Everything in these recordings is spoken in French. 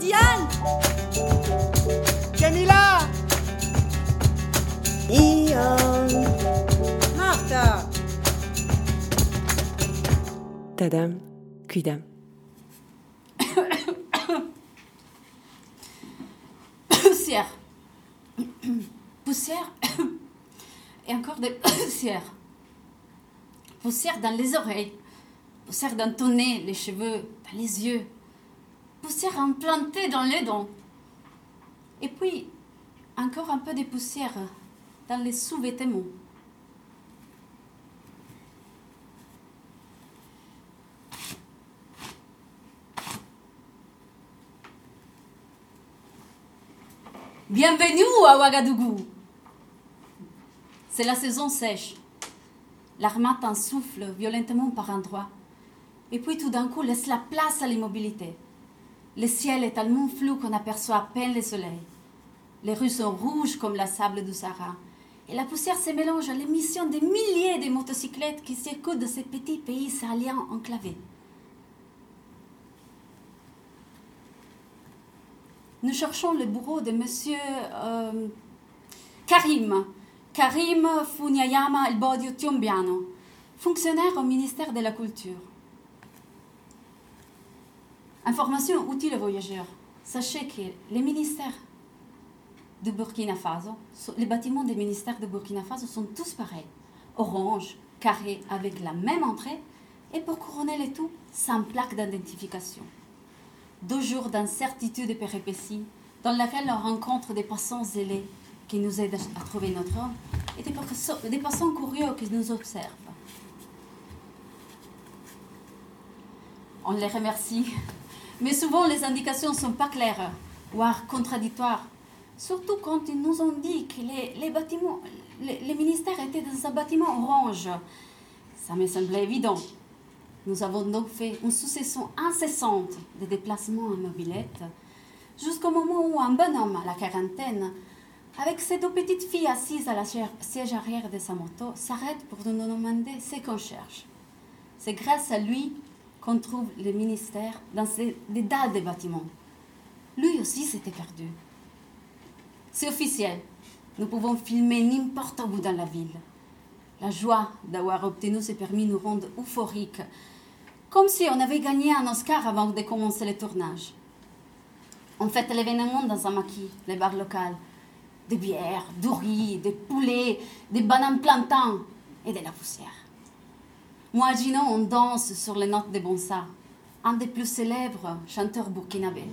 Diane Jamila Ian Martha Tadam, cuidam. Poussière. Poussière. Et encore des poussières. Poussière dans les oreilles. Poussière dans ton nez, les cheveux, dans les yeux. Poussière implantée dans les dents. Et puis, encore un peu de poussière dans les sous-vêtements. Bienvenue à Ouagadougou. C'est la saison sèche. L'armatan souffle violentement par endroits. Et puis tout d'un coup laisse la place à l'immobilité. Le ciel est tellement flou qu'on aperçoit à peine le soleil. Les rues sont rouges comme la sable du Sahara. Et la poussière se mélange à l'émission des milliers de motocyclettes qui circulent de ces petits pays sahéliens enclavés. Nous cherchons le bureau de monsieur euh, Karim. Karim Funyayama El Bodio Tiombiano, fonctionnaire au ministère de la Culture. Information utile aux voyageurs. Sachez que les ministères de Burkina Faso, so- les bâtiments des ministères de Burkina Faso sont tous pareils. Orange, carré, avec la même entrée, et pour couronner le tout, sans plaque d'identification. Deux jours d'incertitude et péripéties, dans lesquels on rencontre des passants zélés qui nous aident à trouver notre homme, et des passants curieux qui nous observent. On les remercie, mais souvent les indications ne sont pas claires, voire contradictoires. Surtout quand ils nous ont dit que les, les bâtiments, les, ministères étaient dans un bâtiment orange. Ça me semblait évident. Nous avons donc fait une succession incessante de déplacements en mobilette, jusqu'au moment où un bonhomme à la quarantaine, avec ses deux petites filles assises à la siège arrière de sa moto, s'arrête pour nous demander ce qu'on cherche. C'est grâce à lui qu'on trouve les ministères dans ces, des dalles de bâtiments. Lui aussi s'était perdu. C'est officiel. Nous pouvons filmer n'importe où dans la ville. La joie d'avoir obtenu ce permis nous rend euphoriques, comme si on avait gagné un Oscar avant de commencer le tournage. On fête l'événement dans un maquis, les bars locaux. Des bières, du riz, des poulets, des bananes plantains et de la poussière. Moi, Gino, on danse sur les notes de Bonsa, un des plus célèbres chanteurs burkinabés.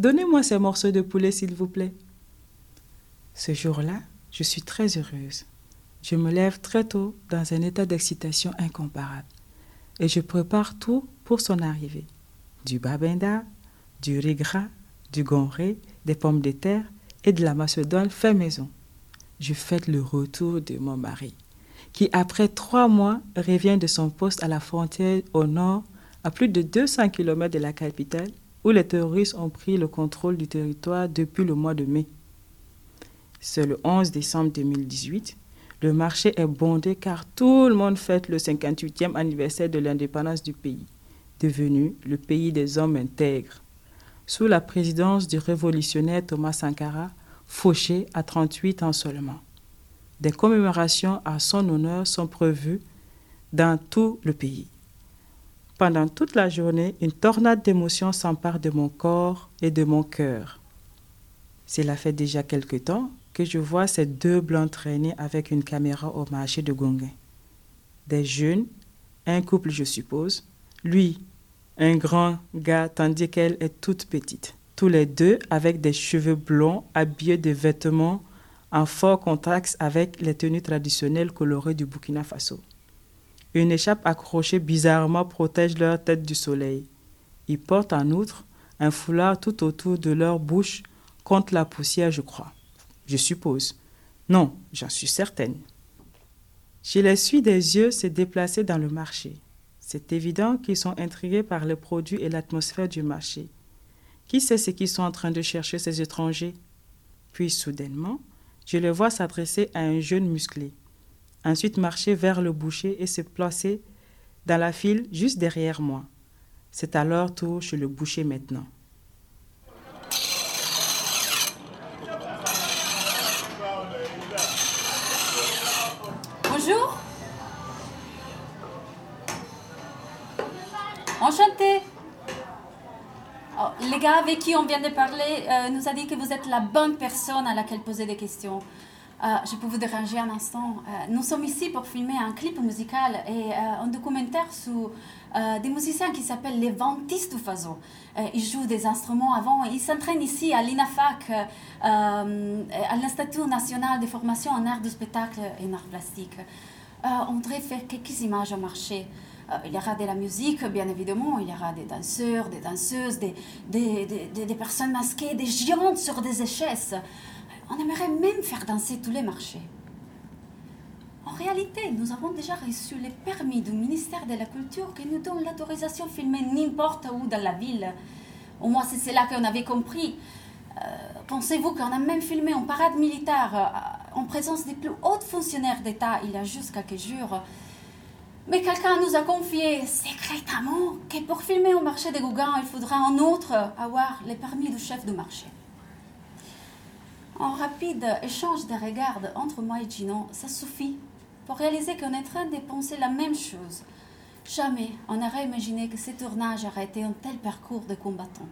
Donnez-moi ces morceaux de poulet, s'il vous plaît. Ce jour-là, je suis très heureuse. Je me lève très tôt dans un état d'excitation incomparable. Et je prépare tout pour son arrivée. Du babenda, du riz gras, du gonré, des pommes de terre et de la macédoine fait maison. Je fête le retour de mon mari, qui après trois mois revient de son poste à la frontière au nord, à plus de 200 km de la capitale, où les terroristes ont pris le contrôle du territoire depuis le mois de mai. C'est le 11 décembre 2018. Le marché est bondé car tout le monde fête le 58e anniversaire de l'indépendance du pays, devenu le pays des hommes intègres. Sous la présidence du révolutionnaire Thomas Sankara, fauché à 38 ans seulement. Des commémorations à son honneur sont prévues dans tout le pays. Pendant toute la journée, une tornade d'émotions s'empare de mon corps et de mon cœur. Cela fait déjà quelque temps que je vois ces deux blancs traîner avec une caméra au marché de Gonguin. Des jeunes, un couple je suppose, lui, un grand gars tandis qu'elle est toute petite. Tous les deux avec des cheveux blonds habillés de vêtements en fort contraste avec les tenues traditionnelles colorées du Burkina Faso. Une écharpe accrochée bizarrement protège leur tête du soleil. Ils portent en outre un foulard tout autour de leur bouche contre la poussière, je crois. Je suppose. Non, j'en suis certaine. Je les suis des yeux se déplacer dans le marché. C'est évident qu'ils sont intrigués par les produits et l'atmosphère du marché. Qui sait ce qu'ils sont en train de chercher ces étrangers? Puis soudainement, je les vois s'adresser à un jeune musclé. Ensuite marcher vers le boucher et se placer dans la file juste derrière moi. C'est à leur tour chez le boucher maintenant. Bonjour. Enchanté. Oh, les gars avec qui on vient de parler euh, nous a dit que vous êtes la bonne personne à laquelle poser des questions. Euh, je peux vous déranger un instant. Euh, nous sommes ici pour filmer un clip musical et un documentaire sur des musiciens qui s'appellent les Ventistes du Faso. ils jouent des instruments avant. Ils s'entraînent ici à l'INAFAC, à l'Institut national de formation en art du spectacle et en art plastique. on devrait faire quelques images au marché. il y aura de la musique, bien évidemment, il y aura des danseurs, des danseuses, des, des, des, des personnes masquées, des géantes sur des échesses. On aimerait même faire danser tous les marchés. En réalité, nous avons déjà reçu les permis du ministère de la Culture qui nous donne l'autorisation de filmer n'importe où dans la ville. Au moins, c'est cela qu'on avait compris. Euh, pensez-vous qu'on a même filmé en parade militaire euh, en présence des plus hauts fonctionnaires d'État il y a juste quelques jours? Mais quelqu'un nous a confié secrètement que pour filmer au marché de Gauguin, il faudra en outre avoir les permis du chef de marché. Un rapide échange de regards entre moi et Gino, ça suffit pour réaliser qu'on est en train de penser la même chose. Jamais on n'aurait imaginé que ce tournage aurait été un tel parcours de combattants.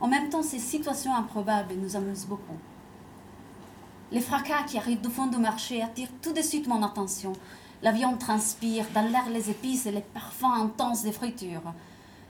En même temps, ces situations improbables nous amusent beaucoup. Les fracas qui arrivent du fond du marché attirent tout de suite mon attention. La viande transpire, dans l'air les épices et les parfums intenses des fritures.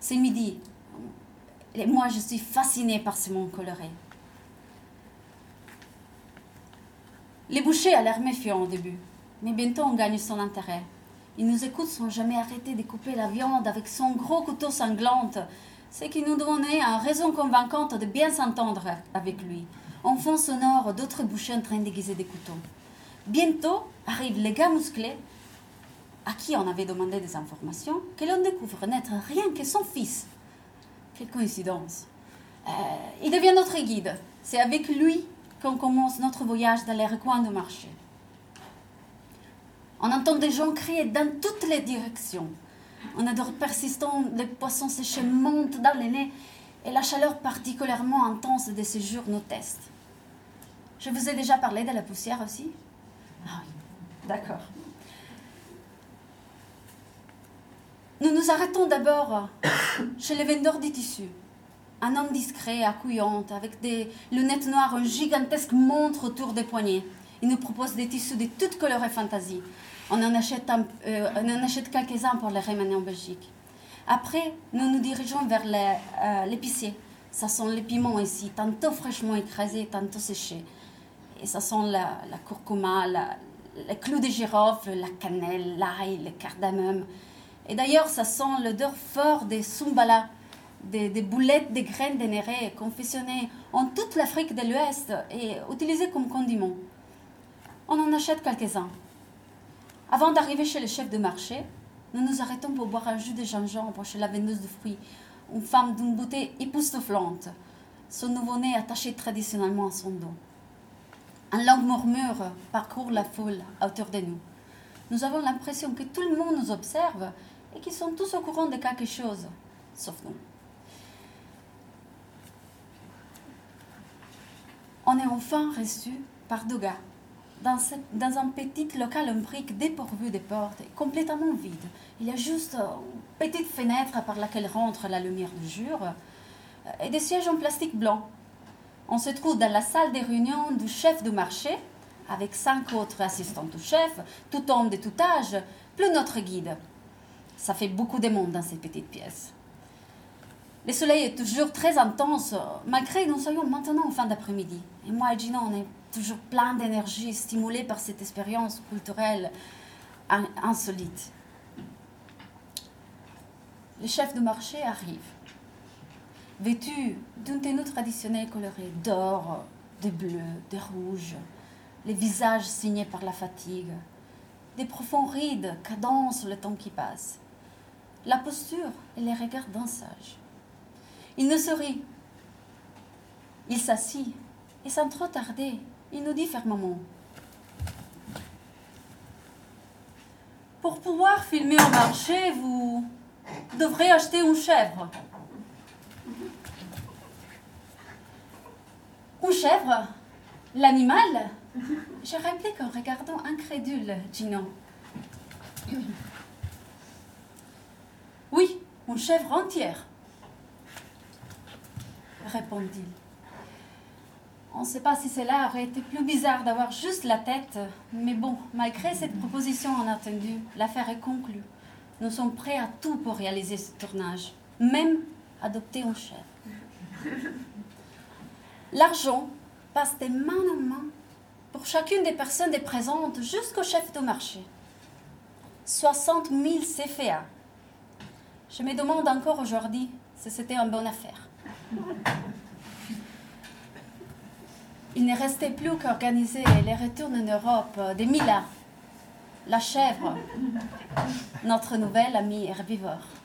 C'est midi. Et moi, je suis fascinée par ce monde coloré. Les bouchers a l'air méfiants au début, mais bientôt on gagne son intérêt. Ils nous écoutent sans jamais arrêter de couper la viande avec son gros couteau sanglante, ce qui nous donnait une raison convaincante de bien s'entendre avec lui. En fond sonore, d'autres bouchers en train d'aiguiser des couteaux. Bientôt arrivent les gars musclés à qui on avait demandé des informations, que l'on découvre n'être rien que son fils. Quelle coïncidence. Euh, il devient notre guide. C'est avec lui qu'on commence notre voyage dans les recoins du marché. On entend des gens crier dans toutes les directions. On odeur persistant, les poissons séchés montent dans les nez et la chaleur particulièrement intense de ces jours nous teste. Je vous ai déjà parlé de la poussière aussi Ah oui, d'accord. Nous nous arrêtons d'abord chez les vendeurs des tissus un homme discret, accouillant, avec des lunettes noires, un gigantesque montre autour des poignets. Il nous propose des tissus de toutes couleurs et fantaisies. On en achète, euh, quelques-uns pour les ramener en Belgique. Après, nous nous dirigeons vers euh, l'épicier. ça sent les piments ici, tantôt fraîchement écrasés, tantôt séchés. Et ça sent la, la curcuma, la, les clous de girofle, la cannelle, l'ail, le cardamome. Et d'ailleurs, ça sent l'odeur fort des sumbala, des, boulettes de graines d'énéré confectionnées en toute l'Afrique de l'Ouest et utilisées comme condiments. On en achète quelques-uns. Avant d'arriver chez le chef de marché, nous nous arrêtons pour boire un jus de gingembre chez la vendeuse de fruits, une femme d'une beauté époustouflante, son nouveau-né attaché traditionnellement à son dos. Un long murmure parcourt la foule autour de nous. Nous avons l'impression que tout le monde nous observe et qu'ils sont tous au courant de quelque chose, sauf nous. On est enfin reçu par deux gars dans, un petit local en briques dépourvu de portes, complètement vide. Il y a juste une petite fenêtre par laquelle rentre la lumière du jour et des sièges en plastique blanc. On se trouve dans la salle des réunions du chef du marché, avec cinq autres assistants du chef, tout homme de tout âge, plus notre guide. Ça fait beaucoup de monde dans ces petites pièces. Le soleil est toujours très intense, malgré nous soyons maintenant en fin d'après-midi. Et moi et Gino, on est toujours plein d'énergie, stimulés par cette expérience culturelle insolite. Le chef de marché arrive, vêtu d'une tenue traditionnelle colorée d'or, de bleu, de rouge, les visages signés par la fatigue, des profonds rides cadencent le temps qui passe, la posture et les regards d'un sage. Il ne sourit, il s'assit. Et sans trop tarder, il nous dit fermement. Pour pouvoir filmer au marché, vous devrez acheter une chèvre. Une chèvre? L'animal? Je réplique en regardant incrédule Gino. Oui, une chèvre entière, répondit-il. On ne sait pas si cela aurait été plus bizarre d'avoir juste la tête, mais bon, malgré cette proposition inattendue, l'affaire est conclue. Nous sommes prêts à tout pour réaliser ce tournage, même adopter un chef. L'argent passe de main en main pour chacune des personnes présentes jusqu'au chef de marché. 60 000 CFA. Je me demande encore aujourd'hui si c'était une bonne affaire. Il ne restait plus qu'organiser les retours en Europe des Mila, la chèvre, notre nouvelle amie herbivore.